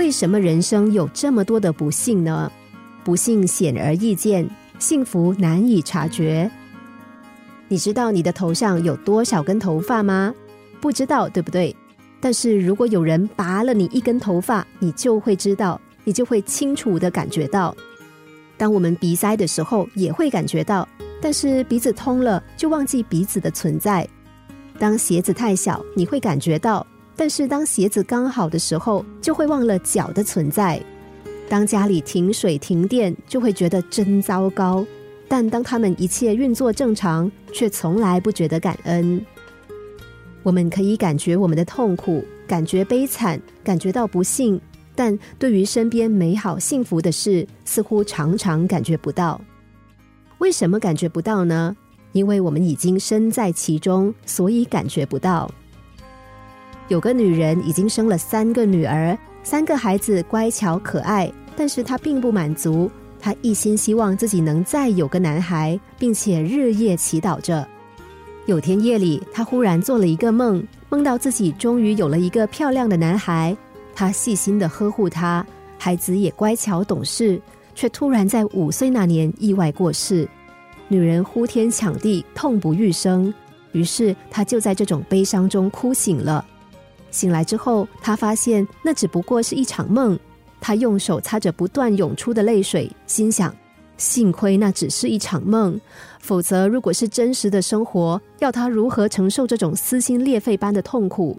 为什么人生有这么多的不幸呢？不幸显而易见，幸福难以察觉。你知道你的头上有多少根头发吗？不知道，对不对？但是如果有人拔了你一根头发，你就会知道，你就会清楚的感觉到。当我们鼻塞的时候，也会感觉到，但是鼻子通了就忘记鼻子的存在。当鞋子太小，你会感觉到，但是当鞋子刚好的时候，就会忘了脚的存在。当家里停水停电，就会觉得真糟糕；但当他们一切运作正常，却从来不觉得感恩。我们可以感觉我们的痛苦，感觉悲惨，感觉到不幸，但对于身边美好幸福的事，似乎常常感觉不到。为什么感觉不到呢？因为我们已经身在其中，所以感觉不到。有个女人已经生了三个女儿，三个孩子乖巧可爱，但是她并不满足，她一心希望自己能再有个男孩，并且日夜祈祷着。有天夜里，她忽然做了一个梦，梦到自己终于有了一个漂亮的男孩。她细心的呵护他，孩子也乖巧懂事，却突然在五岁那年意外过世。女人呼天抢地，痛不欲生。于是她就在这种悲伤中哭醒了。醒来之后，他发现那只不过是一场梦。他用手擦着不断涌出的泪水，心想。幸亏那只是一场梦，否则如果是真实的生活，要他如何承受这种撕心裂肺般的痛苦？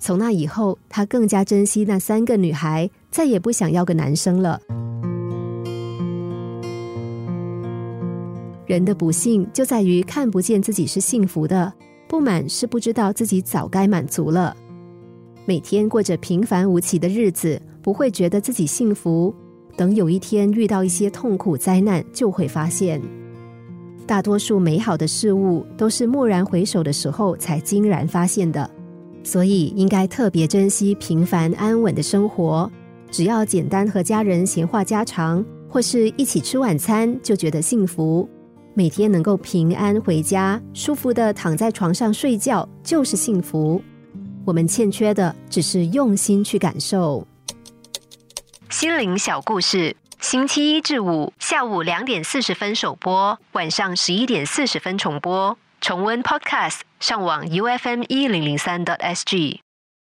从那以后，他更加珍惜那三个女孩，再也不想要个男生了。人的不幸就在于看不见自己是幸福的，不满是不知道自己早该满足了。每天过着平凡无奇的日子，不会觉得自己幸福。等有一天遇到一些痛苦灾难，就会发现，大多数美好的事物都是蓦然回首的时候才惊然发现的。所以应该特别珍惜平凡安稳的生活，只要简单和家人闲话家常，或是一起吃晚餐，就觉得幸福。每天能够平安回家，舒服的躺在床上睡觉，就是幸福。我们欠缺的只是用心去感受。心灵小故事，星期一至五下午两点四十分首播，晚上十一点四十分重播。重温 Podcast，上网 U F M 一零零三 t S G。